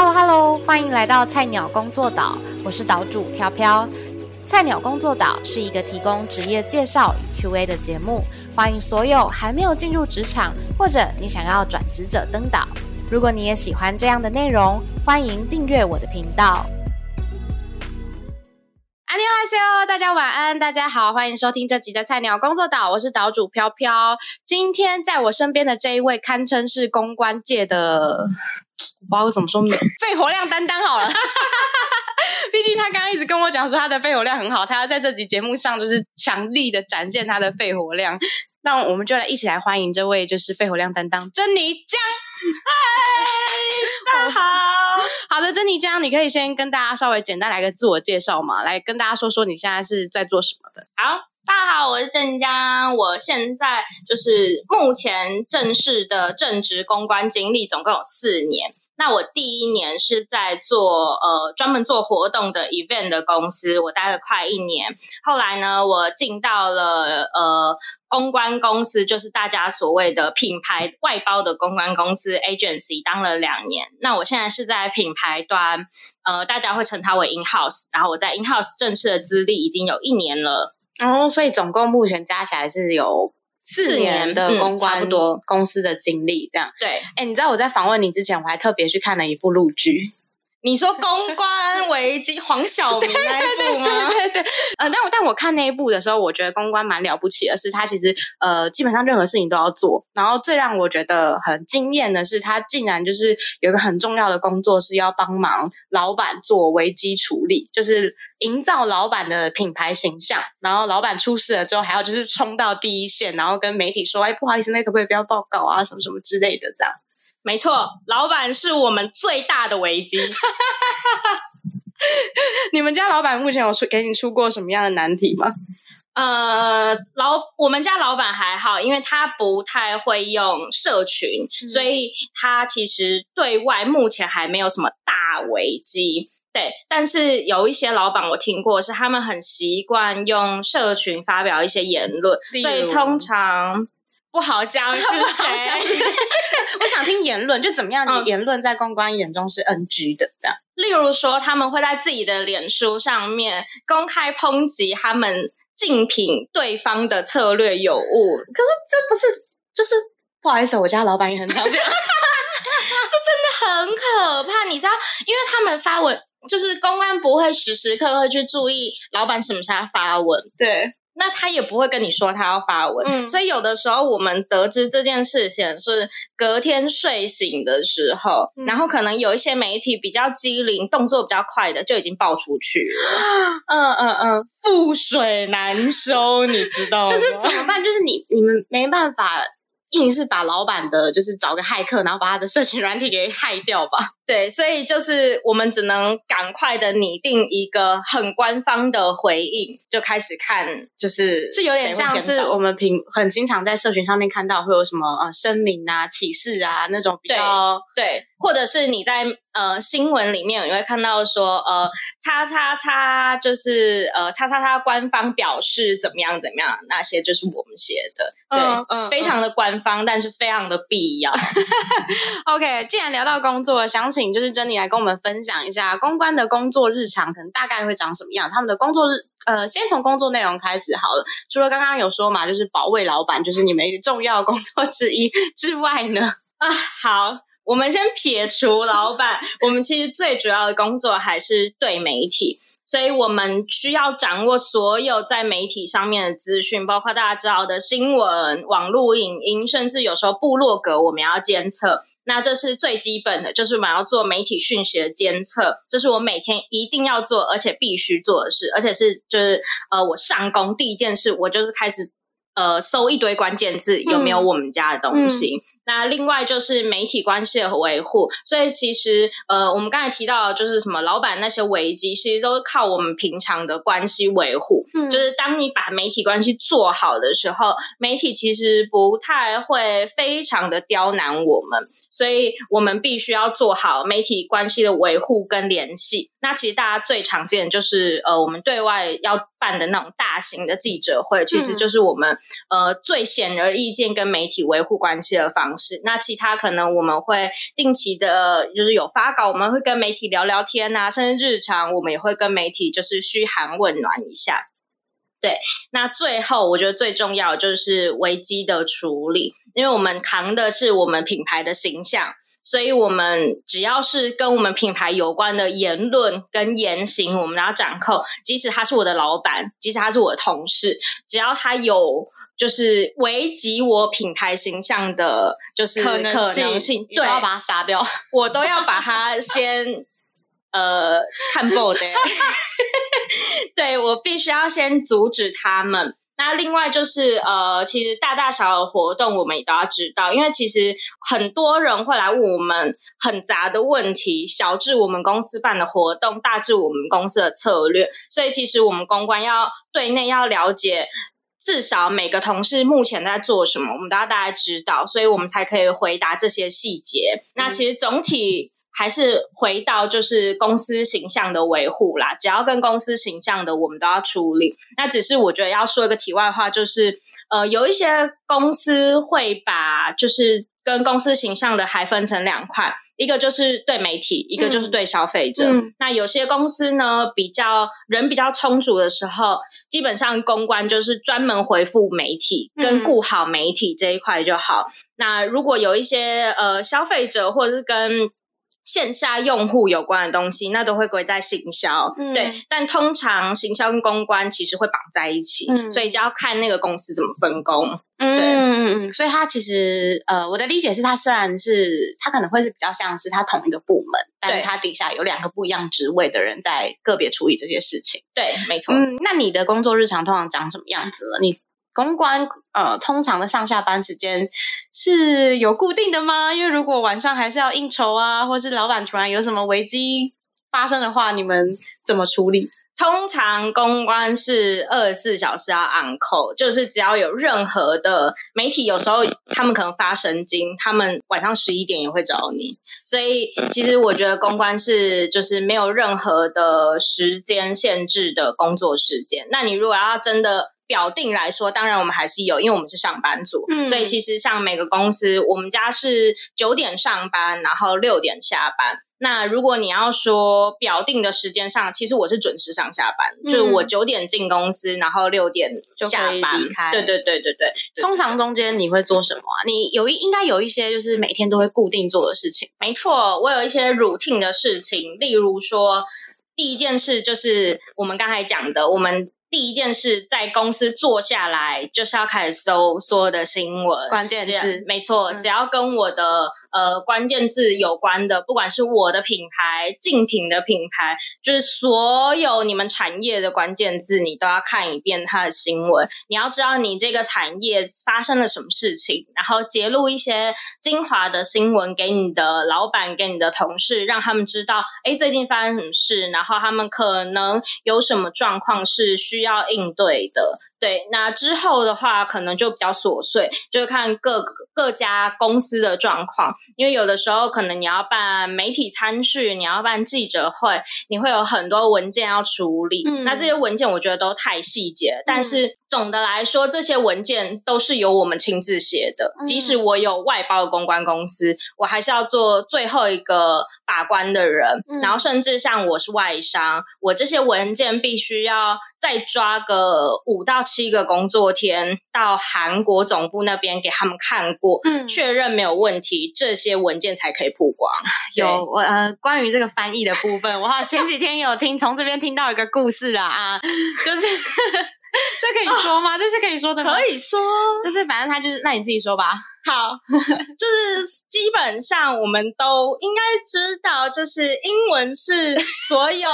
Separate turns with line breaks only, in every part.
Hello Hello，欢迎来到菜鸟工作岛，我是岛主飘飘。菜鸟工作岛是一个提供职业介绍与 Q&A 的节目，欢迎所有还没有进入职场或者你想要转职者登岛。如果你也喜欢这样的内容，欢迎订阅我的频道。安妞害羞，大家晚安，大家好，欢迎收听这集的菜鸟工作岛，我是岛主飘飘。今天在我身边的这一位，堪称是公关界的。我不知道怎么说，肺活量担当好了。毕竟他刚刚一直跟我讲说他的肺活量很好，他要在这集节目上就是强力的展现他的肺活量。那我们就来一起来欢迎这位就是肺活量担当珍妮江。
嗨，大家好。
好的，珍妮江，你可以先跟大家稍微简单来个自我介绍嘛，来跟大家说说你现在是在做什么的。
好。大家好，我是郑江，我现在就是目前正式的正职公关经历，总共有四年。那我第一年是在做呃专门做活动的 event 的公司，我待了快一年。后来呢，我进到了呃公关公司，就是大家所谓的品牌外包的公关公司 agency，当了两年。那我现在是在品牌端，呃，大家会称它为 in house。然后我在 in house 正式的资历已经有一年了。
哦，所以总共目前加起来是有四年的公关多公司的经历，这样
对。
哎，你知道我在访问你之前，我还特别去看了一部陆剧。
你说公关危机黄晓明那一部吗？
对对对，呃，但我但我看那一部的时候，我觉得公关蛮了不起的，是他其实呃基本上任何事情都要做。然后最让我觉得很惊艳的是，他竟然就是有一个很重要的工作是要帮忙老板做危机处理，就是营造老板的品牌形象。然后老板出事了之后，还要就是冲到第一线，然后跟媒体说：“哎，不好意思，那可不可以不要报告啊？什么什么之类的。”这样。
没错，老板是我们最大的危机。
你们家老板目前有出给你出过什么样的难题吗？
呃，老我们家老板还好，因为他不太会用社群，所以他其实对外目前还没有什么大危机。对，但是有一些老板我听过，是他们很习惯用社群发表一些言论，所以通常。不好讲是谁？
我想听言论，就怎么样？你言论在公关眼中是 NG 的，这样。
例如说，他们会在自己的脸书上面公开抨击他们竞品对方的策略有误。
可是这不是就是不好意思，我家老板也很常这样，
是真的很可怕。你知道，因为他们发文，就是公关不会时时刻刻去注意老板什么时候发文，
对。
那他也不会跟你说他要发文，所以有的时候我们得知这件事情是隔天睡醒的时候，然后可能有一些媒体比较机灵、动作比较快的就已经爆出去了。嗯嗯嗯，覆水难收，你知道吗？
可是怎么办？就是你你们没办法。硬是把老板的，就是找个骇客，然后把他的社群软体给害掉吧。
对，所以就是我们只能赶快的拟定一个很官方的回应，就开始看，就是
是有点像是我们平很经常在社群上面看到会有什么呃声明啊、启示啊那种比较
对，或者是你在。呃，新闻里面你会看到说，呃，叉叉叉就是呃，叉叉叉官方表示怎么样怎么样，那些就是我们写的，对，非常的官方，但是非常的必要。
OK，既然聊到工作，想请就是珍妮来跟我们分享一下公关的工作日常，可能大概会长什么样？他们的工作日，呃，先从工作内容开始好了。除了刚刚有说嘛，就是保卫老板，就是你们重要工作之一之外呢，
啊，好。我们先撇除老板，我们其实最主要的工作还是对媒体，所以我们需要掌握所有在媒体上面的资讯，包括大家知道的新闻、网络影音，甚至有时候部落格，我们要监测。那这是最基本的，就是我们要做媒体讯息的监测，这是我每天一定要做，而且必须做的事，而且是就是呃，我上工第一件事，我就是开始呃搜一堆关键字，有没有我们家的东西。那另外就是媒体关系的维护，所以其实呃，我们刚才提到就是什么老板那些危机，其实都是靠我们平常的关系维护。嗯，就是当你把媒体关系做好的时候，媒体其实不太会非常的刁难我们。所以我们必须要做好媒体关系的维护跟联系。那其实大家最常见就是，呃，我们对外要办的那种大型的记者会，其实就是我们呃最显而易见跟媒体维护关系的方式。那其他可能我们会定期的，就是有发稿，我们会跟媒体聊聊天啊，甚至日常我们也会跟媒体就是嘘寒问暖一下。对，那最后我觉得最重要就是危机的处理，因为我们扛的是我们品牌的形象。所以，我们只要是跟我们品牌有关的言论跟言行，我们要掌控。即使他是我的老板，即使他是我的同事，只要他有就是危及我品牌形象的，就是可能性，对，
要把它杀掉，
我都要把它先呃看破的。对我必须要先阻止他们。那另外就是呃，其实大大小小的活动我们也都要知道，因为其实很多人会来问我们很杂的问题，小至我们公司办的活动，大至我们公司的策略，所以其实我们公关要对内要了解，至少每个同事目前在做什么，我们都要大家知道，所以我们才可以回答这些细节。那其实总体。还是回到就是公司形象的维护啦，只要跟公司形象的，我们都要处理。那只是我觉得要说一个题外话，就是呃，有一些公司会把就是跟公司形象的还分成两块，一个就是对媒体，一个就是对消费者。那有些公司呢，比较人比较充足的时候，基本上公关就是专门回复媒体，跟顾好媒体这一块就好。那如果有一些呃消费者或者是跟线下用户有关的东西，那都会归在行销，对。但通常行销跟公关其实会绑在一起，所以就要看那个公司怎么分工。嗯
嗯嗯。所以它其实呃，我的理解是，它虽然是它可能会是比较像是它同一个部门，但它底下有两个不一样职位的人在个别处理这些事情。
对，没错。
嗯，那你的工作日常通常长什么样子了？你？公关呃，通常的上下班时间是有固定的吗？因为如果晚上还是要应酬啊，或是老板突然有什么危机发生的话，你们怎么处理？
通常公关是二十四小时要 on call，就是只要有任何的媒体，有时候他们可能发神经，他们晚上十一点也会找你。所以其实我觉得公关是就是没有任何的时间限制的工作时间。那你如果要真的。表定来说，当然我们还是有，因为我们是上班族，所以其实像每个公司，我们家是九点上班，然后六点下班。那如果你要说表定的时间上，其实我是准时上下班，就是我九点进公司，然后六点就下班离开。对对对对对。
通常中间你会做什么啊？你有一应该有一些就是每天都会固定做的事情。
没错，我有一些 routine 的事情，例如说第一件事就是我们刚才讲的，我们。第一件事，在公司坐下来就是要开始搜所有的新闻
关键字，
没错，只要跟我的。呃，关键字有关的，不管是我的品牌、竞品的品牌，就是所有你们产业的关键字，你都要看一遍它的新闻。你要知道你这个产业发生了什么事情，然后揭露一些精华的新闻给你的老板、给你的同事，让他们知道，哎，最近发生什么事，然后他们可能有什么状况是需要应对的。对，那之后的话，可能就比较琐碎，就是看各各家公司的状况。因为有的时候可能你要办媒体参叙，你要办记者会，你会有很多文件要处理。那这些文件我觉得都太细节，但是。总的来说，这些文件都是由我们亲自写的。即使我有外包的公关公司，我还是要做最后一个把关的人。然后，甚至像我是外商，我这些文件必须要再抓个五到七个工作天，到韩国总部那边给他们看过，确认没有问题，这些文件才可以曝光。
有我呃，关于这个翻译的部分，我好前几天有听从这边听到一个故事啊啊，就是。这可以说吗？这是可以说的，
可以说，
就是反正他就是，那你自己说吧。
好，就是基本上我们都应该知道，就是英文是所有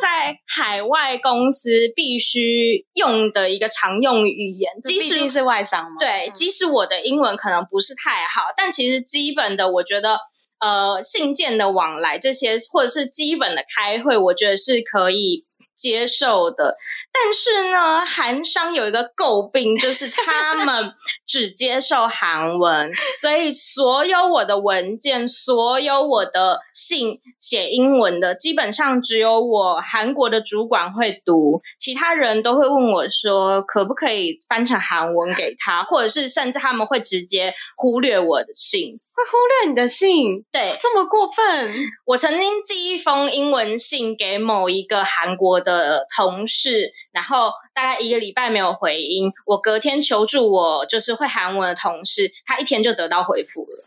在海外公司必须用的一个常用语言。
即使是外商嘛，
对，即使我的英文可能不是太好，但其实基本的，我觉得呃，信件的往来这些，或者是基本的开会，我觉得是可以。接受的。但是呢，韩商有一个诟病，就是他们只接受韩文，所以所有我的文件、所有我的信写英文的，基本上只有我韩国的主管会读，其他人都会问我说，可不可以翻成韩文给他，或者是甚至他们会直接忽略我的信。
会忽略你的信，
对，
这么过分。
我曾经寄一封英文信给某一个韩国的同事，然后大概一个礼拜没有回音。我隔天求助我就是会韩文的同事，他一天就得到回复了。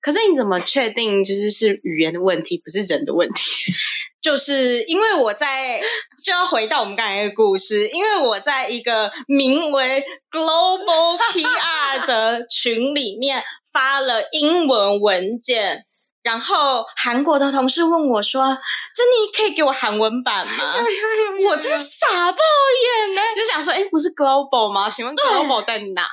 可是你怎么确定就是是语言的问题，不是人的问题？
就是因为我在就要回到我们刚才的故事，因为我在一个名为 Global PR 的群里面发了英文文件，然后韩国的同事问我说：“珍妮，可以给我韩文版吗？”我真傻爆眼呢，
就想说：“哎，不是 Global 吗？请问 Global 在哪？”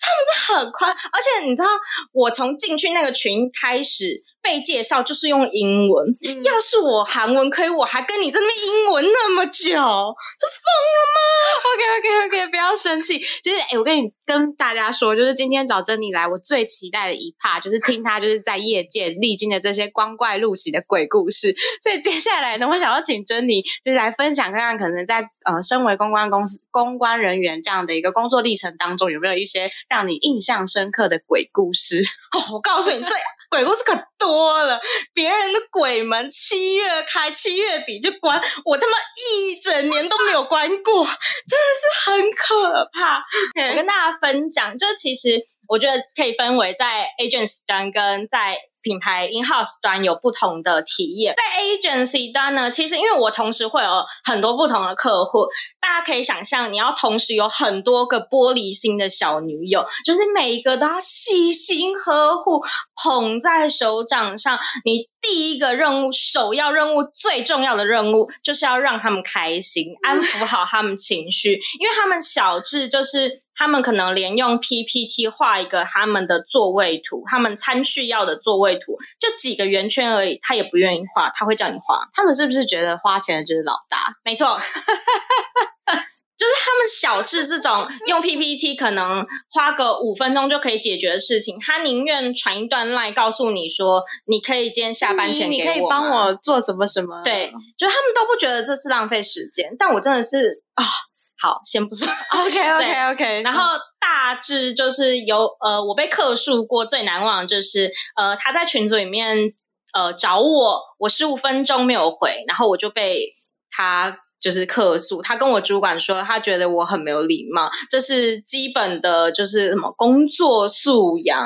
他们这很宽，而且你知道，我从进去那个群开始。被介绍就是用英文，要是我韩文可以，我还跟你在那边英文那么久，这疯了吗
？OK OK OK，不要生气。就是哎，我跟你跟大家说，就是今天找珍妮来，我最期待的一 part 就是听她就是在业界历经的这些光怪陆奇的鬼故事。所以接下来呢，我想要请珍妮就是来分享看看，可能在呃身为公关公司公关人员这样的一个工作历程当中，有没有一些让你印象深刻的鬼故事？
哦，我告诉你这。鬼故事可多了，别人的鬼门七月开，七月底就关，我他妈一整年都没有关过，真的是很可怕。我跟大家分享，就其实我觉得可以分为在 agents 端跟在。品牌 in house 端有不同的体验，在 agency 端呢，其实因为我同时会有很多不同的客户，大家可以想象，你要同时有很多个玻璃心的小女友，就是每一个都要细心呵护，捧在手掌上。你第一个任务，首要任务，最重要的任务，就是要让他们开心，安抚好他们情绪，因为他们小智就是。他们可能连用 PPT 画一个他们的座位图，他们参序要的座位图，就几个圆圈而已，他也不愿意画，他会叫你画。
他们是不是觉得花钱的就是老大？
没错，就是他们小智这种用 PPT 可能花个五分钟就可以解决的事情，他宁愿传一段 line 告诉你说，你可以今天下班前
你可以帮我做什么什么？
对，就他们都不觉得这是浪费时间，但我真的是啊。好，先不说。
OK OK OK。
然后大致就是有呃，我被客诉过最难忘的就是呃，他在群组里面呃找我，我十五分钟没有回，然后我就被他就是客诉。他跟我主管说，他觉得我很没有礼貌，这是基本的就是什么工作素养。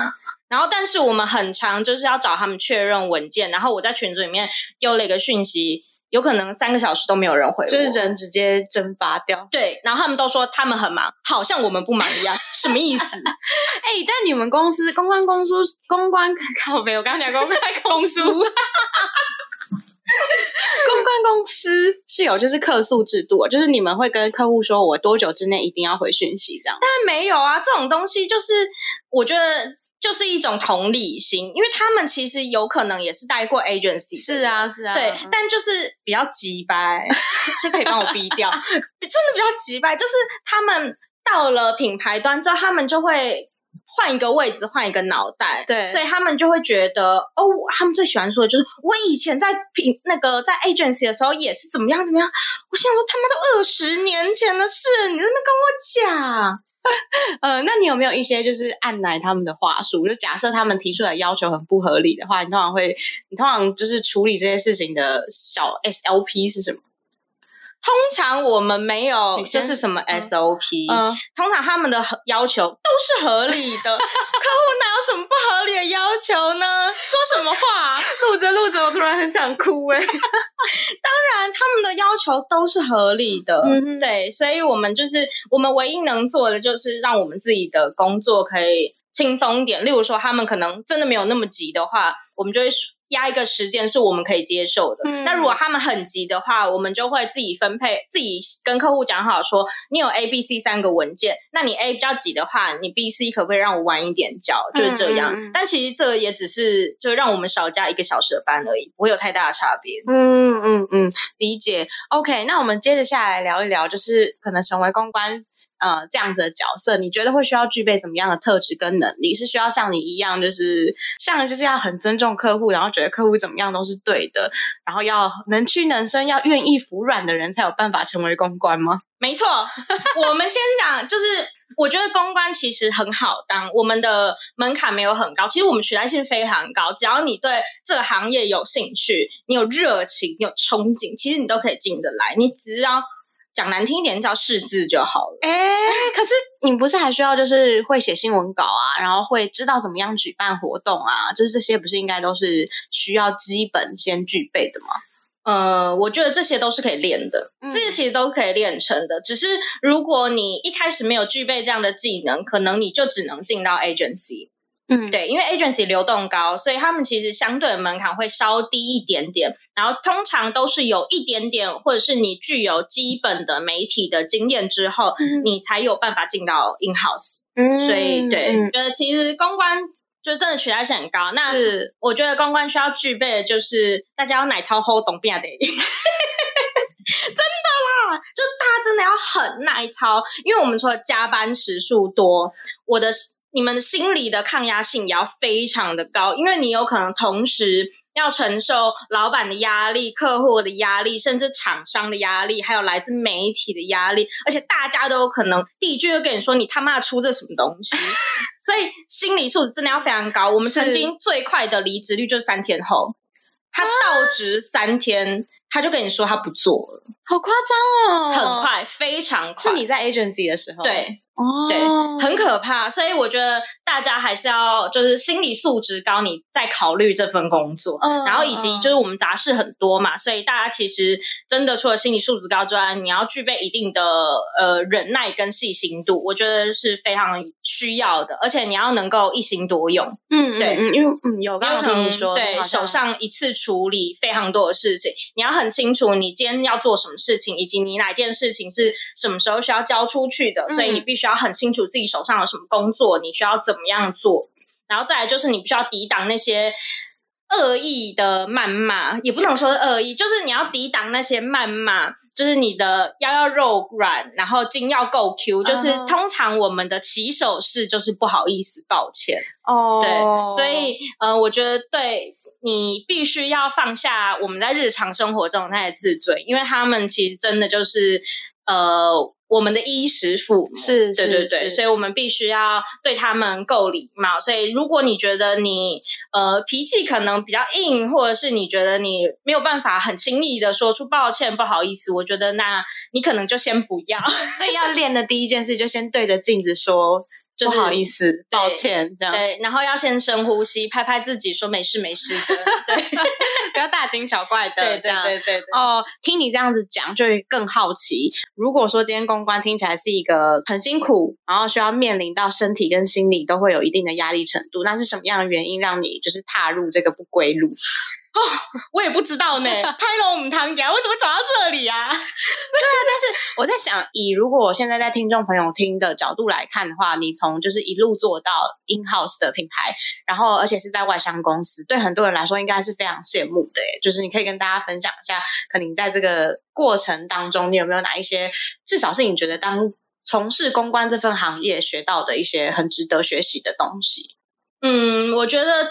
然后，但是我们很长就是要找他们确认文件，然后我在群组里面丢了一个讯息。有可能三个小时都没有人回，
就是人直接蒸发掉。
对，然后他们都说他们很忙，好像我们不忙一样，什么意思？
哎，但你们公司公关公司公关 靠没有，我刚讲公关公司，公关公司是有就是客诉制度，就是你们会跟客户说我多久之内一定要回讯息这样。
但没有啊，这种东西就是我觉得。就是一种同理心，因为他们其实有可能也是带过 agency，
是啊是啊，
对，但就是比较急掰，就可以帮我逼掉，真的比较急掰。就是他们到了品牌端之后，他们就会换一个位置，换一个脑袋，
对，
所以他们就会觉得，哦，他们最喜欢说的就是我以前在品那个在 agency 的时候也是怎么样怎么样。我想说，他们都二十年前的事，你在那跟我讲。
呃，那你有没有一些就是按奶他们的话术？就假设他们提出来要求很不合理的话，你通常会，你通常就是处理这些事情的小 SLP 是什么？
通常我们没有，就是什么 SOP。嗯，通常他们的要求都是合理的，客户哪有什么不合理的要求呢？说什么话？
录着录着，我突然很想哭哎。
当然，他们的要求都是合理的，嗯对，所以我们就是我们唯一能做的，就是让我们自己的工作可以轻松一点。例如说，他们可能真的没有那么急的话，我们就会压一个时间是我们可以接受的。
嗯
那如果他们很急的话，我们就会自己分配，自己跟客户讲好说，你有 A、B、C 三个文件，那你 A 比较急的话，你 B、C 可不可以让我晚一点交？就是这样。但其实这也只是就让我们少加一个小时的班而已，不会有太大的差别。
嗯嗯嗯，理解。OK，那我们接着下来聊一聊，就是可能成为公关。呃，这样子的角色，你觉得会需要具备什么样的特质跟能力？是需要像你一样，就是像就是要很尊重客户，然后觉得客户怎么样都是对的，然后要能屈能伸，要愿意服软的人才有办法成为公关吗？
没错，我们先讲，就是我觉得公关其实很好当，我们的门槛没有很高，其实我们取代性非常高。只要你对这个行业有兴趣，你有热情，你有憧憬，其实你都可以进得来。你只要讲难听一点，你只要识字就好了。
哎，可是你不是还需要就是会写新闻稿啊，然后会知道怎么样举办活动啊，就是这些不是应该都是需要基本先具备的吗？
呃，我觉得这些都是可以练的，
嗯
这些其实都可以练成的。只是如果你一开始没有具备这样的技能，可能你就只能进到 agency。
嗯，
对，因为 agency 流动高，所以他们其实相对的门槛会稍低一点点。然后通常都是有一点点，或者是你具有基本的媒体的经验之后，
嗯
你才有办法进到 in house。
嗯
所以对，
嗯
觉得其实公关就真的取代性很高。那
是
我觉得公关需要具备的就是大家要奶超齁懂变得，真的啦，就是大家真的要很耐操，因为我们除了加班时数多，我的你们心理的抗压性也要非常的高，因为你有可能同时要承受老板的压力、客户的压力，甚至厂商的压力，还有来自媒体的压力，而且大家都有可能第一句就跟你说你他妈出这什么东西，所以心理素质真的要非常高。我们曾经最快的离职率就是三天后，他到职三天，他就跟你说他不做了，
好夸张哦，
很快，非常快。
是你在 agency 的时候，
对
哦，
对，很可怕，所以我觉得大家还是要就是心理素质高，你再考虑这份工作。
嗯
然后以及就是我们杂事很多嘛，所以大家其实真的除了心理素质高之外，你要具备一定的呃忍耐跟细心度，我觉得是非常需要的，而且你要能够一心多用。
嗯，
对
嗯，嗯因为嗯有刚刚听你说，
对手上一次处理非常多的事情，你要很清楚你今天要做什么事情，以及你哪件事情是什么时候需要交出去的，
嗯
所以你必须要很清楚自己手上有什么工作，你需要怎么样做，然后再来就是你必须要抵挡那些。恶意的谩骂也不能说是恶意，就是你要抵挡那些谩骂，就是你的腰要肉软，然后筋要够 Q，就是
嗯
通常我们的起手式就是不好意思，抱歉。
哦，
对，所以呃，我觉得对你必须要放下我们在日常生活中的那些自尊，因为他们其实真的就是呃我们的衣食父母。
是是
对对对，
是
所以我们必须要对他们够礼貌。所以，如果你觉得你呃脾气可能比较硬，或者是你觉得你没有办法很轻易的说出抱歉、不好意思，我觉得那你可能就先不要。
所以要练的第一件事就先对着镜子说。
就是
不好意思，抱歉，这样
对，然后要先深呼吸，拍拍自己，说没事没事的。对
不要大惊小怪的，
对
这样
对对对对。
哦，听你这样子讲，就会更好奇。如果说今天公关听起来是一个很辛苦，然后需要面临到身体跟心理都会有一定的压力程度，那是什么样的原因让你就是踏入这个不归路？
我也不知道呢，拍了我们堂家，我怎么走到这里啊？
对啊，但是我在想，以如果我现在在听众朋友听的角度来看的话，你从就是一路做到 in house 的品牌，然后而且是在外商公司，对很多人来说应该是非常羡慕的耶。就是你可以跟大家分享一下，可能你在这个过程当中，你有没有哪一些，至少是你觉得当从事公关这份行业学到的一些很值得学习的东西？
嗯，我觉得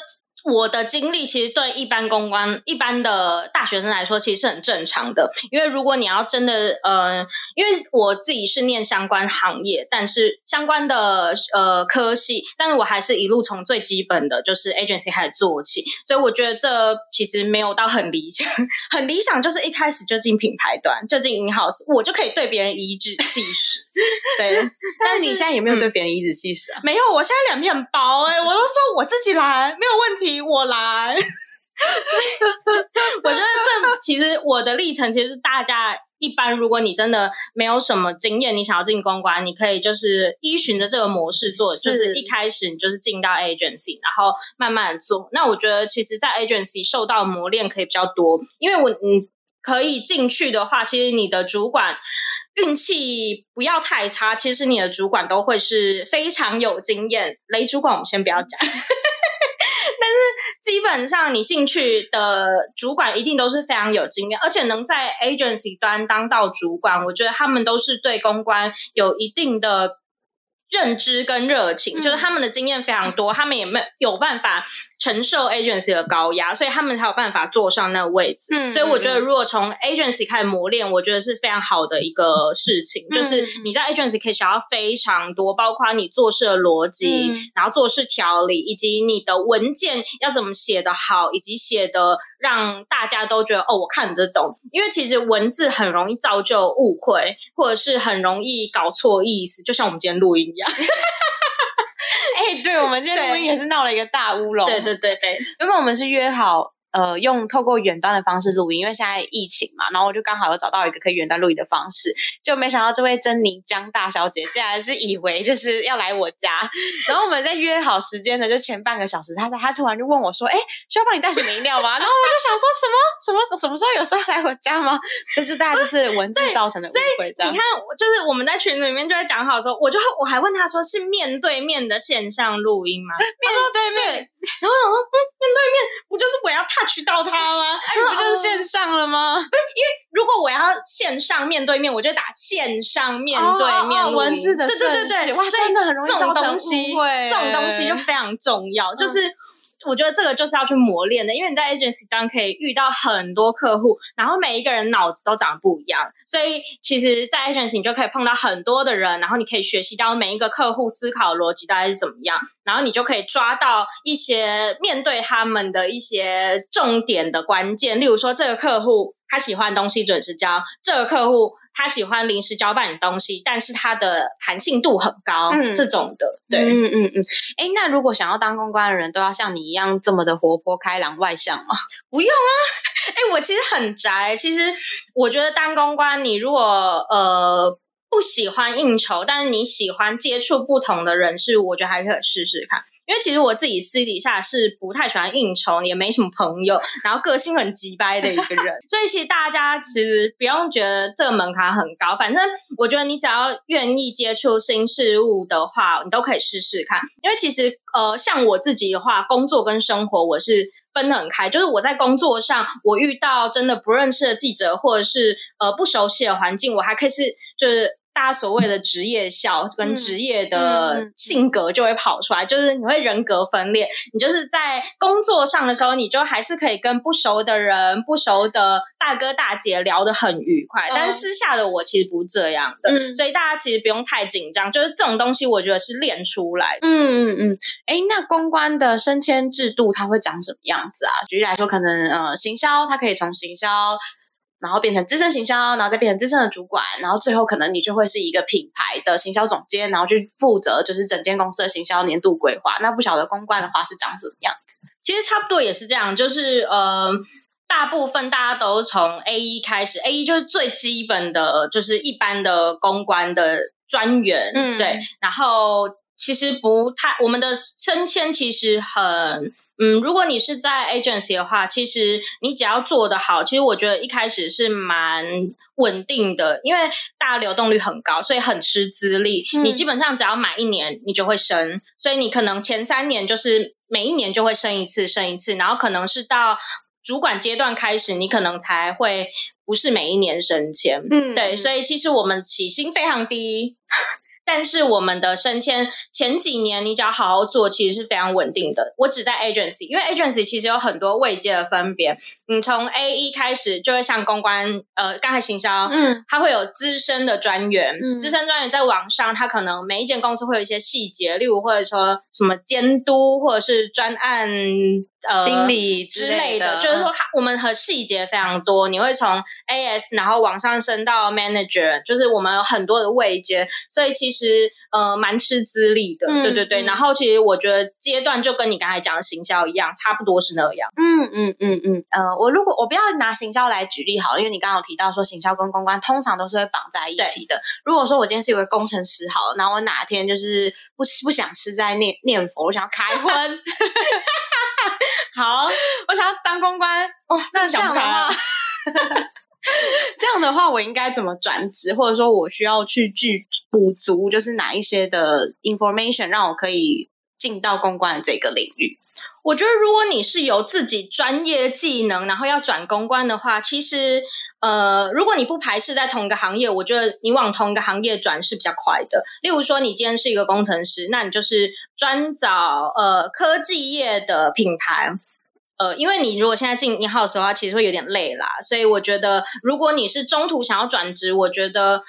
我的经历其实对一般公关、一般的大学生来说，其实是很正常的。因为如果你要真的呃，因为我自己是念相关行业，但是相关的呃科系，但是我还是一路从最基本的就是 agency 开始做起，所以我觉得这其实没有到很理想。很理想就是一开始就进品牌端，就进 in house，我就可以对别人颐指气使。对，
但是你现在有没有对别人颐指气使啊？
没有，我现在脸皮很薄哎、我都说我自己来，没有问题，我来。我觉得这其实我的历程其实是大家一般，如果你真的没有什么经验，你想要进公关，你可以就是依循着这个模式做，就是一开始你就是进到 agency，然后慢慢做。那我觉得其实，在 agency 受到磨练可以比较多，因为我嗯可以进去的话，其实你的主管。运气不要太差，其实你的主管都会是非常有经验。雷主管我们先不要讲，基本上你进去的主管一定都是非常有经验，而且能在 agency 端当到主管，我觉得他们都是对公关有一定的认知跟热情，就是他们的经验非常多，他们也没有办法。承受 agency 的高压，所以他们才有办法坐上那个位置。嗯，所以我觉得，如果从 agency 开始磨练，我觉得是非常好的一个事情。就是你在 agency 可以学到非常多，包括你做事的逻辑，然后做事条理，以及你的文件要怎么写的好，以及写的让大家都觉得哦，我看得懂。因为其实文字很容易造就误会，或者是很容易搞错意思，就像我们今天录音一样。
哎，对，我们今天录音也是闹了一个大乌龙。
对对对对，
原本我们是约好。呃，用透过远端的方式录音，因为现在疫情嘛，然后我就刚好有找到一个可以远端录音的方式，就没想到这位珍妮江大小姐竟然是以为就是要来我家，然后我们在约好时间的就前半个小时，她她突然就问我说：“哎，需要帮你带什么饮料吗？”然后我就想说什么什么什么时候有说要来我家吗？这就大概就是文字造成的误会。这样
你看，就是我们在群里面就在讲好说，我就我还问她说是面对面的线上录音吗？
面对面。
然后我说，嗯，面对面不就是我要 touch 到他吗？
不就是线上了吗？不
是，因为如果我要线上面对面，我就打线上面对面
文字的
对对对对，
哇，真的很容易
这种东西，
这
种东西就非常重要，就是。我觉得这个就是要去磨练的，因为你在 agency 当可以遇到很多客户，然后每一个人脑子都长得不一样，所以其实，在 agency 你就可以碰到很多的人，然后你可以学习到每一个客户思考逻辑大概是怎么样，然后你就可以抓到一些面对他们的一些重点的关键，例如说这个客户。他喜欢东西准时交，这个客户他喜欢临时交办的东西，但是他的弹性度很高，这种的，对，
嗯嗯嗯。哎，那如果想要当公关的人都要像你一样这么的活泼开朗外向吗？
不用啊。哎，我其实很宅。其实我觉得当公关，你如果呃。不喜欢应酬，但是你喜欢接触不同的人事，我觉得还可以试试看。因为其实我自己私底下是不太喜欢应酬，也没什么朋友，然后个性很急掰的一个人。所以其实大家其实不用觉得这个门槛很高，反正我觉得你只要愿意接触新事物的话，你都可以试试看。因为其实呃，像我自己的话，工作跟生活我是分得很开。就是我在工作上，我遇到真的不认识的记者，或者是呃不熟悉的环境，我还可以是就是。大家所谓的职业笑跟职业的性格就会跑出来，就是你会人格分裂。你就是在工作上的时候，你就还是可以跟不熟的人、不熟的大哥大姐聊得很愉快。但是私下的我其实不这样的，所以大家其实不用太紧张。就是这种东西，我觉得是练出来。
嗯嗯嗯。哎，那公关的升迁制度它会长什么样子啊？举例来说，可能呃，行销它可以从行销。然后变成资深行销，然后再变成资深的主管，然后最后可能你就会是一个品牌的行销总监，然后去负责就是整间公司的行销年度规划。那不晓得公关的话是长什么样子？
其实差不多也是这样，就是呃，大部分大家都从 A 一开始，A 一就是最基本的，就是一般的公关的专员，嗯，对。然后其实不太，我们的升迁其实很。嗯，如果你是在 agency 的话，其实你只要做得好，其实我觉得一开始是蛮稳定的，因为大家流动率很高，所以很吃资历。你基本上只要满一年，你就会升，所以你可能前三年就是每一年就会升一次，升一次，然后可能是到主管阶段开始，你可能才会不是每一年升迁。嗯，对，所以其实我们起薪非常低。但是我们的升迁前几年，你只要好好做，其实是非常稳定的。我只在 agency，因为 agency 其实有很多位阶的分别。你从 A 一开始就会像公关，呃，刚才行销，嗯，它会有资深的专员，资深专员在网上，他可能每一间公司会有一些细节，例如或者说什么监督，或者是专案。呃
经理
之
类
的，就是说我们和细节非常多，你会从 AS 然后往上升到 Manager，就是我们有很多的位阶，所以其实呃蛮吃资历的，
嗯
对对对。
嗯
然后其实我觉得阶段就跟你刚才讲的行销一样，差不多是那样。
嗯嗯嗯嗯，呃，我如果我不要拿行销来举例好了，因为你刚刚有提到说行销跟公关通常都是会绑在一起的。如果说我今天是一个工程师好了，然后我哪天就是不不想吃在念念佛，我想要开 荤，
好，
我想要当公关，
哇，
那这样的话，这样的话，我应该怎么转职，或者说我需要去具补足，就是哪一些的 information 让我可以进到公关的这个领域？
我觉得如果你是有自己专业技能，然后要转公关的话，其实呃，如果你不排斥在同一个行业，我觉得你往同一个行业转是比较快的。例如说，你今天是一个工程师，那你就是专找呃科技业的品牌。呃，因为你如果现在进 in house 的话，其实会有点累啦，所以我觉得如果你是中途想要转职，我觉得。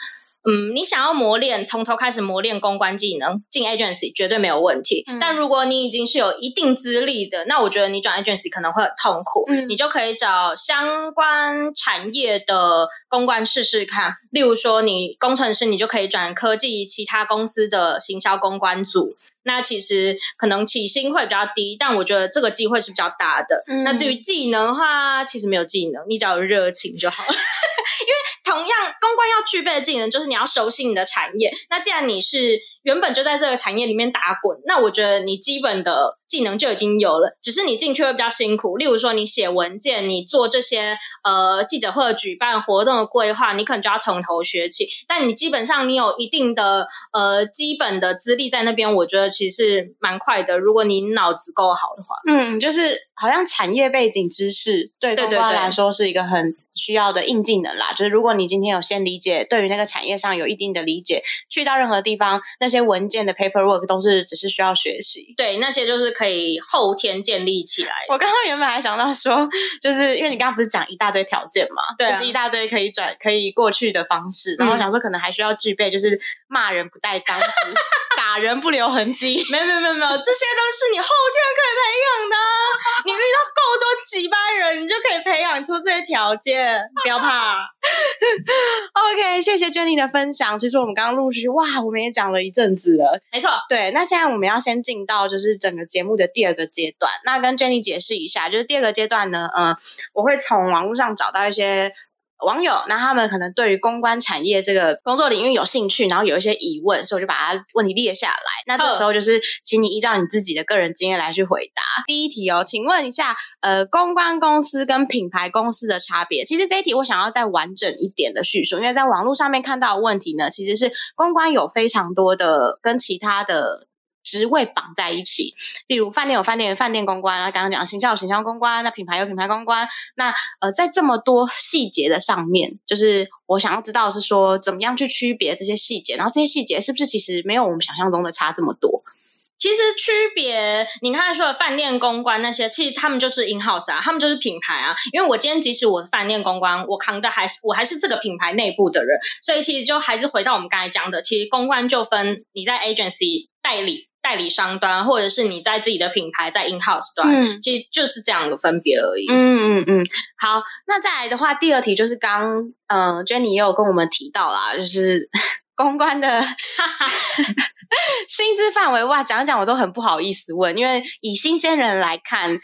嗯，你想要磨练，从头开始磨练公关技能，进 agency 绝对没有问题。
嗯
但如果你已经是有一定资历的，那我觉得你转 agency 可能会很痛苦。
嗯
你就可以找相关产业的公关试试看。例如说，你工程师，你就可以转科技其他公司的行销公关组。那其实可能起薪会比较低，但我觉得这个机会是比较大的。
嗯
那至于技能的话，其实没有技能，你只要有热情就好。因为同样，公关要具备的技能就是你要熟悉你的产业。那既然你是原本就在这个产业里面打滚，那我觉得你基本的技能就已经有了，只是你进去会比较辛苦。例如说，你写文件，你做这些呃记者会的举办活动的规划，你可能就要从头学起。但你基本上你有一定的呃基本的资历在那边，我觉得其实蛮快的。如果你脑子够好的话，
嗯，就是好像产业背景知识对公关
对对对
来说是一个很需要的硬技能啦。就是如果你今天有先理解，对于那个产业上有一定的理解，去到任何地方，那些文件的 paperwork 都是只是需要学习。
对那些就是可以后天建立起来。
我刚刚原本还想到说，就是因为你刚刚不是讲一大堆条件嘛，
对啊
就是一大堆可以转可以过去的方式，然后我想说可能还需要具备，就是骂人不带脏字，打人不留痕迹。
没有没有没有没有，这些都是你后天可以培养的啊、你遇到够多几班人，你就可以培养出这些条件，不要怕。
OK，谢谢 Jenny 的分享。其实我们刚刚陆续哇，我们也讲了一阵子了。
没错，
对，那现在我们要先进到就是整个节目的第二个阶段。那跟 Jenny 解释一下，就是第二个阶段呢，呃，我会从网络上找到一些网友，那他们可能对于公关产业这个工作领域有兴趣，然后有一些疑问，所以我就把它问题列下来。那这时候就是请你依照你自己的个人经验来去回答。第一题哦，请问一下，呃，公关公司跟品牌公司的差别？其实这一题我想要再完整一点的叙述，因为在网络上面看到的问题呢，其实是公关有非常多的跟其他的。职位绑在一起，例如饭店有饭店饭店公关，啊，刚刚讲行销有行销公关，那品牌有品牌公关，那呃，在这么多细节的上面，就是我想要知道是说，怎么样去区别这些细节，然后这些细节是不是其实没有我们想象中的差这么多？
其实区别，你刚才说的饭店公关那些，其实他们就是 in house 啊，他们就是品牌啊。因为我今天即使我是饭店公关，我扛的还是我还是这个品牌内部的人，所以其实就还是回到我们刚才讲的，其实公关就分你在 agency 代理代理商端，或者是你在自己的品牌在 in house 端，
嗯
其实就是这样的分别而已。
嗯嗯嗯，好，那再来的话，第二题就是刚呃 Jenny 也有跟我们提到啦，就是 公关的 薪资范围哇，讲一讲我都很不好意思问，因为以新鲜人来看，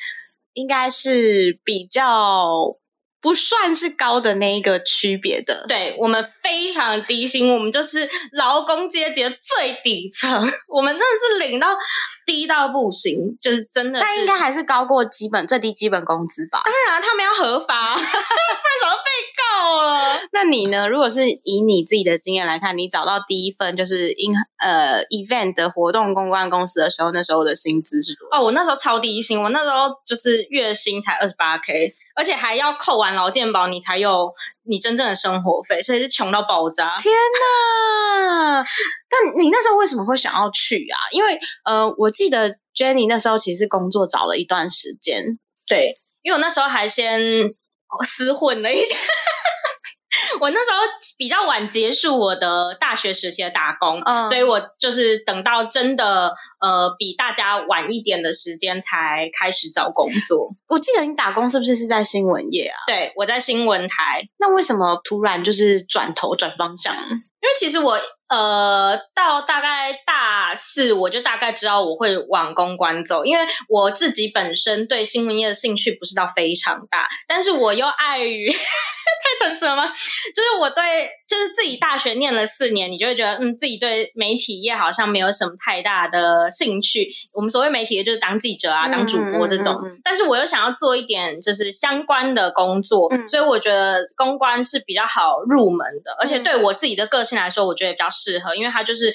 应该是比较不算是高的那一个区别的。
对我们非常低薪，我们就是劳工阶级的最底层，我们真的是领到低到不行，就是真的是。
但应该还是高过基本最低基本工资吧？
当然他们要合法，不然怎么被告了。
那你呢？如果是以你自己的经验来看，你找到第一份就是 in 呃 event 的活动公关公司的时候，那时候的薪资是多少？
哦，我那时候超低薪，我那时候就是月薪才二十八 k，而且还要扣完劳健保，你才有你真正的生活费，所以是穷到爆炸。
天呐！但你那时候为什么会想要去啊？因为呃，我记得 Jenny 那时候其实工作找了一段时间，
对，因为我那时候还先哦厮混了一下。我那时候比较晚结束我的大学时期的打工，
嗯
所以我就是等到真的呃比大家晚一点的时间才开始找工作。
我记得你打工是不是是在新闻业啊？
对，我在新闻台，
那为什么突然就是转头转方向？
因为其实我呃到大概大四，我就大概知道我会往公关走，因为我自己本身对新闻业的兴趣不是到非常大，但是我又碍于 太诚实了吗？就是我对就是自己大学念了四年，你就会觉得嗯自己对媒体业好像没有什么太大的兴趣。我们所谓媒体业就是当记者啊、
嗯
当主播这种，
嗯嗯嗯
但是我又想要做一点就是相关的工作，
嗯
所以我觉得公关是比较好入门的，而且
嗯
对我自己的个性来说，我觉得比较适合，因为它就是。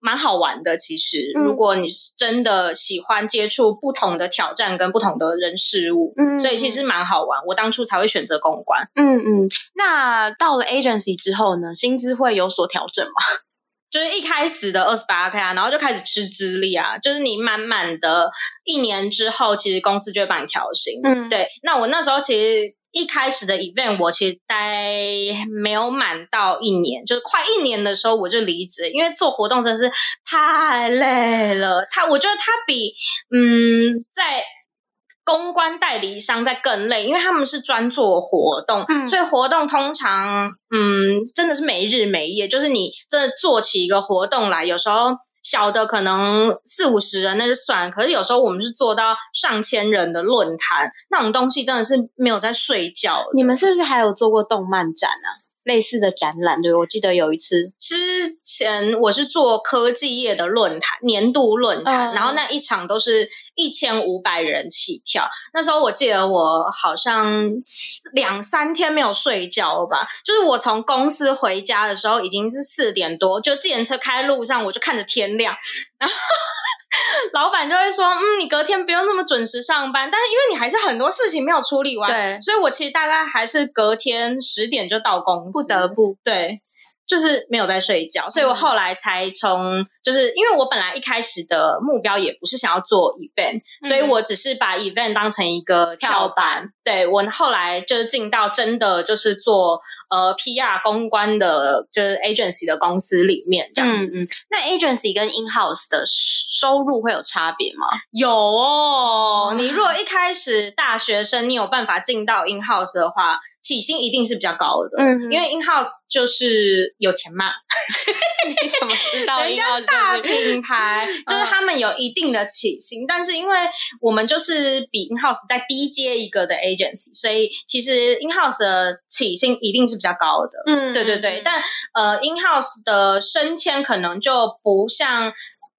蛮好玩的，其实，
嗯
如果你是真的喜欢接触不同的挑战跟不同的人事物，
嗯
所以其实蛮好玩。我当初才会选择公关，
嗯嗯。那到了 agency 之后呢，薪资会有所调整吗？
就是一开始的二十八 k 啊，然后就开始吃资历啊，就是你满满的一年之后，其实公司就会帮你调薪。
嗯，
对，那我那时候其实一开始的 event 我其实待没有满到一年，就是快一年的时候我就离职，因为做活动真的是太累了。他我觉得他比嗯在。公关代理商在更累，因为他们是专做活动，
嗯
所以活动通常嗯真的是没日没夜，就是你真的做起一个活动来，有时候小的可能四五十人那就算，可是有时候我们是做到上千人的论坛，那种东西真的是没有在睡觉。
你们是不是还有做过动漫展啊？类似的展览，对我记得有一次，
之前我是做科技业的论坛年度论坛，
嗯
然后那一场都是一千五百人起跳。那时候我记得我好像两三天没有睡觉了吧，就是我从公司回家的时候已经是四点多，就自行车开路上我就看着天亮，然后。老板就会说：“嗯，你隔天不用那么准时上班，但是因为你还是很多事情没有处理完，
对，
所以我其实大概还是隔天十点就到公司，
不得不，
对，就是没有在睡觉，所以我后来才从，就是因为我本来一开始的目标也不是想要做 event，、
嗯。
所以我只是把 event 当成一个跳板。对我后来就是进到真的就是做呃 PR 公关的，就是 agency 的公司里面这样子。
嗯嗯。那 agency 跟 in house 的收入会有差别吗？
有哦，你如果一开始大学生，你有办法进到 in house 的话，起薪一定是比较高的。
嗯
因为 in house 就是有钱嘛，
你怎么知道
人家大品牌，就是他们有一定的起薪，但是因为我们就是比 in house 再低阶一个的 agency，所以其实 in house 的起薪一定是比较高的。
嗯
对对对，但呃，in house 的升迁可能就不像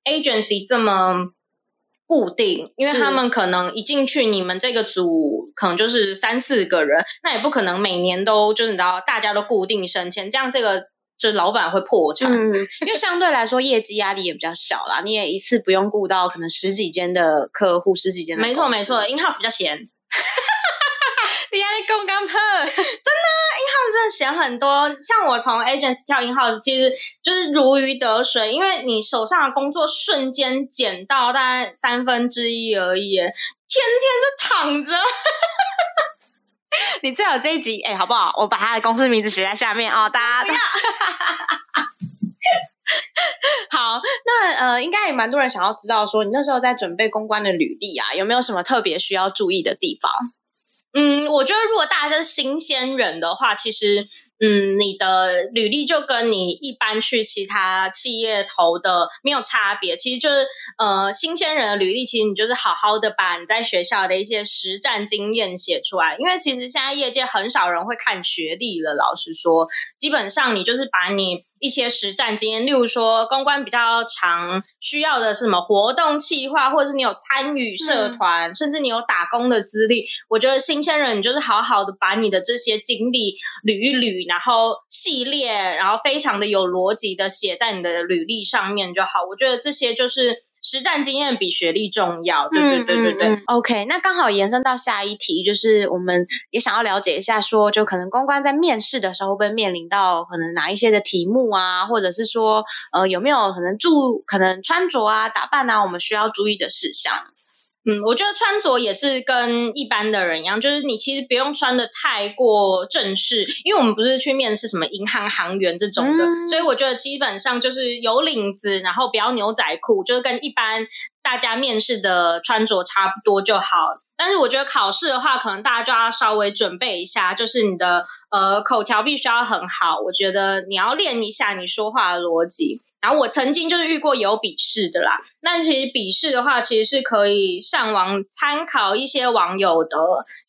agency 这么固定，因为他们可能一进去，你们这个组可能就是三四个人，那也不可能每年都就是你知道大家都固定升迁，这样这个就是老板会破产。
嗯，因为相对来说业绩压力也比较小啦，你也一次不用顾到可能十几间的客户，十几间的
没错没错，in house 比较闲。
你还公干破，
真的闲很多，像我从 agents 跳 in house，其实就是如鱼得水，因为你手上的工作瞬间减到大概三分之一而已，天天就躺着。
你最好这一集哎、好不好？我把他的公司名字写在下面哦，大家。好，那呃，应该也蛮多人想要知道说，你那时候在准备公关的履历啊，有没有什么特别需要注意的地方？
嗯，我觉得如果大家是新鲜人的话，其实嗯，你的履历就跟你一般去其他企业投的没有差别。其实就是呃，新鲜人的履历，其实你就是好好的把你在学校的一些实战经验写出来。因为其实现在业界很少人会看学历了，老实说，基本上你就是把你。一些实战经验，例如说公关比较常需要的是什么活动企划，或者是你有参与社团，甚至你有打工的资历。我觉得新鲜人，你就是好好的把你的这些经历捋一捋，然后系列，然后非常的有逻辑的写在你的履历上面就好。我觉得这些就是实战经验比学历重要。对对对对对。
嗯嗯嗯 OK，那刚好延伸到下一题，就是我们也想要了解一下说就可能公关在面试的时候会面临到可能哪一些的题目啊，或者是说呃有没有可能注可能穿着啊、打扮啊，我们需要注意的事项？
嗯，我觉得穿着也是跟一般的人一样，就是你其实不用穿的太过正式，因为我们不是去面试什么银行行员这种的，
嗯
所以我觉得基本上就是有领子，然后不要牛仔裤，就是跟一般大家面试的穿着差不多就好。但是我觉得考试的话，可能大家就要稍微准备一下，就是你的呃口条必须要很好。我觉得你要练一下你说话的逻辑。然后我曾经就是遇过有笔试的啦，那其实笔试的话，其实是可以上网参考一些网友的，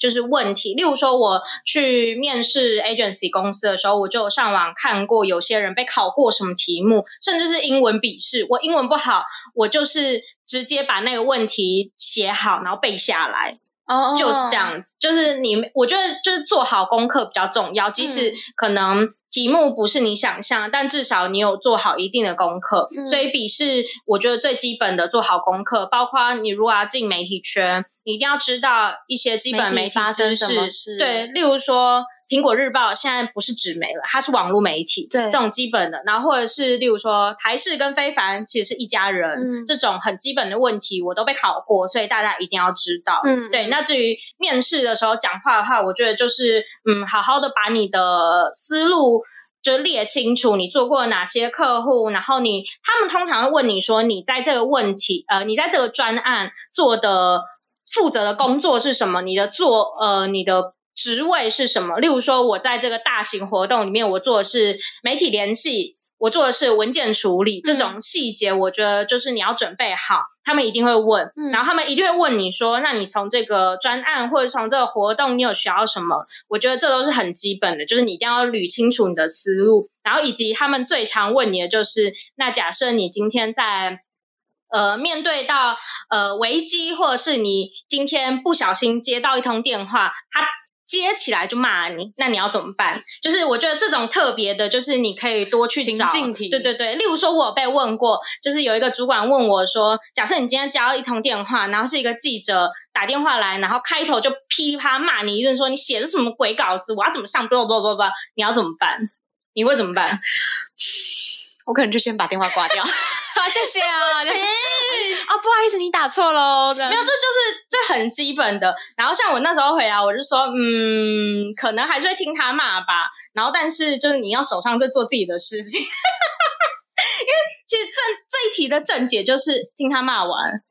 就是问题。例如说，我去面试 agency 公司的时候，我就上网看过有些人被考过什么题目，甚至是英文笔试。我英文不好，我就是直接把那个问题写好，然后背下来。
哦
就是这。样子，就是你，我觉得就是做好功课比较重要，即使可能题目不是你想象，但至少你有做好一定的功课。
嗯
所以笔试，我觉得最基本的做好功课，包括你如果要进媒体圈，你一定要知道一些基本媒体
发生
知
什么
识，
事
对，例如说。苹果日报现在不是纸媒了，它是网络媒体，
对
这种基本的，然后或者是例如说台视跟非凡其实是一家人，
嗯
这种很基本的问题我都被考过，所以大家一定要知道。
嗯
对，那至于面试的时候讲话的话，我觉得就是嗯，好好的把你的思路就列清楚，你做过哪些客户，然后你他们通常会问你说，你在这个问题呃，你在这个专案做的负责的工作是什么？你的做呃，你的。职位是什么？例如说，我在这个大型活动里面，我做的是媒体联系，我做的是文件处理，这种细节，我觉得就是你要准备好，他们一定会问，
嗯
然后他们一定会问你说，那你从这个专案或者从这个活动，你有需要什么？我觉得这都是很基本的，就是你一定要捋清楚你的思路，然后以及他们最常问你的就是，那假设你今天在。呃，面对到呃危机，或者是你今天不小心接到一通电话，他接起来就骂你，那你要怎么办？就是我觉得这种特别的，就是你可以多去找对对对，例如说，我有被问过，就是有一个主管问我说，假设你今天接到一通电话，然后是一个记者打电话来，然后开头就噼里啪啦骂你一顿，说你写的什么鬼稿子，我要怎么上，不不不不，你要怎么办？你会怎么办？
我可能就先把电话挂掉。好，谢谢啊。
行
啊，不好意思，你打错喽。
没有，这就是这很基本的。然后像我那时候回来，我就说，嗯，可能还是会听他骂吧。然后，但是就是你要手上在做自己的事情，因为其实正这一题的正解就是听他骂完。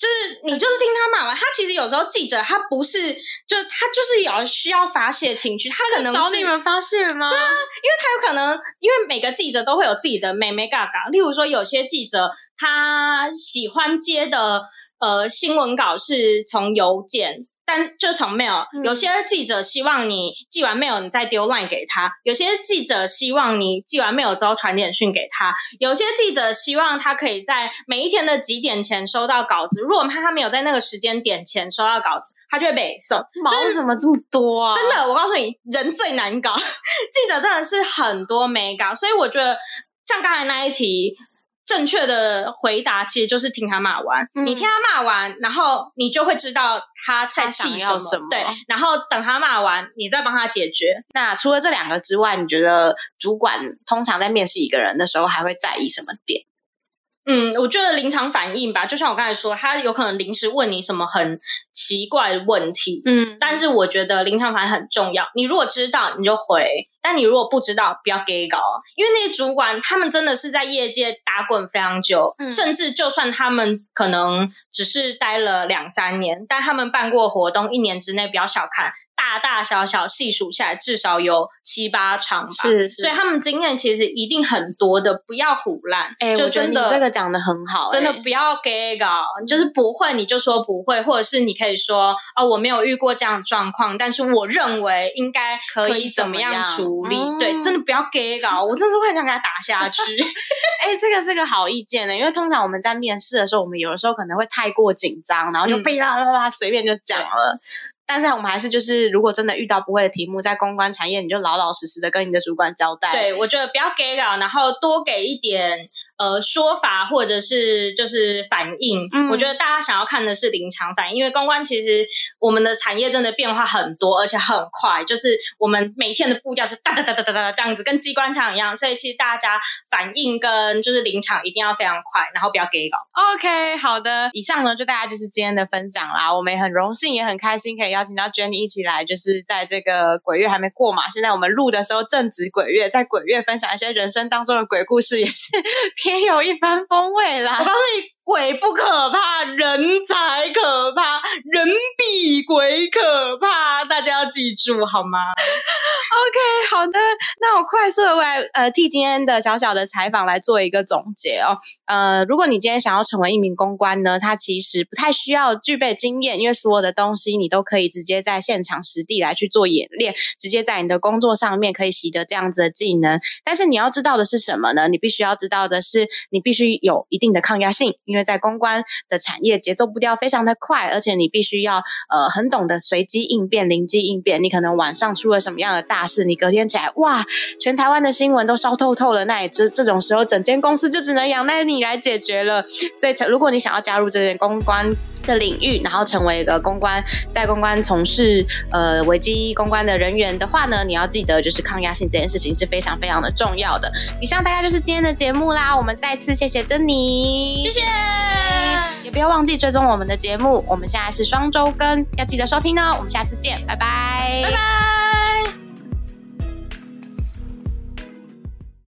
就是你就是听他骂完，他其实有时候记者他不是，就是他就是有需要发泄情绪，他可能
找你们发泄吗？对啊，因为
他有可能，因为每个记者都会有自己的妹妹嘎嘎。例如说，有些记者他喜欢接的呃新闻稿是从邮件，但就从 mail。
嗯
有些记者希望你寄完 mail 你再丢 line 给他；有些记者希望你寄完 mail 之后传简讯给他；有些记者希望他可以在每一天的几点前收到稿子。如果他他没有在那个时间点前收到稿子，他就会被送。
毛怎么这么多啊？
真的，我告诉你，人最难搞，记者真的是很多没搞，所以我觉得像刚才那一题。正确的回答其实就是听他骂完，
嗯。
你听他骂完，然后你就会知道他在气
什么。
对，然后等他骂完，你再帮他解决。
那除了这两个之外，你觉得主管通常在面试一个人的时候，还会在意什么点？
嗯，我觉得临场反应吧，就像我刚才说，他有可能临时问你什么很奇怪的问题，
嗯。
但是我觉得临场反应很重要。你如果知道，你就回；但你如果不知道，不要给稿，因为那些主管他们真的是在业界打滚非常久，
嗯。
甚至就算他们可能只是待了两三年，但他们办过活动，一年之内不要小看，大大小小细数下来，至少有七八场吧。
是是
所以他们经验其实一定很多的，不要胡乱。
哎、我觉得你
就真的
这个讲的很好、
真的
哎
不要给搞，就是不会你就说不会，或者是你可以说哦，我没有遇过这样的状况，但是我认为应该
可以
怎么样处理。
嗯
对，真的不要给搞，我真的是会想给他打下去。
哎、这个是个好意见呢，因为通常我们在面试的时候，我们有的时候可能会太过紧张，然后就
嗯
噼啦啦啦随便就讲了。但是我们还是就是，如果真的遇到不会的题目，在公关产业，你就老老实实的跟你的主管交代。
对，我觉得不要给稿，然后多给一点呃说法或者是就是反应。
嗯
我觉得大家想要看的是临场反应，因为公关其实我们的产业真的变化很多，而且很快，就是我们每天的步调是哒哒哒哒哒哒这样子，跟机关枪一样，所以其实大家反应跟就是临场一定要非常快，然后不要给稿。
OK，好的，以上呢就大家就是今天的分享啦。我们也很荣幸，也很开心可以邀请到 Jenny 一起来，就是在这个鬼月还没过嘛，现在我们录的时候正值鬼月，在鬼月分享一些人生当中的鬼故事，也是 也有一番风味啦。
鬼不可怕，人才可怕，人比鬼可怕，大家要记住好吗？
OK，好的，那我快速的来呃替今天的小小的采访来做一个总结哦。呃，如果你今天想要成为一名公关呢，它其实不太需要具备经验，因为所有的东西你都可以直接在现场实地来去做演练，直接在你的工作上面可以习得这样子的技能。但是你要知道的是什么呢？你必须要知道的是，你必须有一定的抗压性，因为在公关的产业节奏步调非常的快，而且你必须要呃很懂得随机应变、灵机应变。你可能晚上出了什么样的大事，你隔天起来哇，全台湾的新闻都烧透透了，那也这这种时候，整间公司就只能仰赖你来解决了。所以，如果你想要加入这件公关的领域，然后成为一个公关，在公关从事呃危机公关的人员的话呢，你要记得就是抗压性这件事情是非常非常的重要的。以上大概就是今天的节目啦，我们再次谢谢珍妮，
谢谢。
也不要忘记追踪我们的节目，我们现在是双周更，要记得收听哦。我们下次见，拜拜，
拜拜。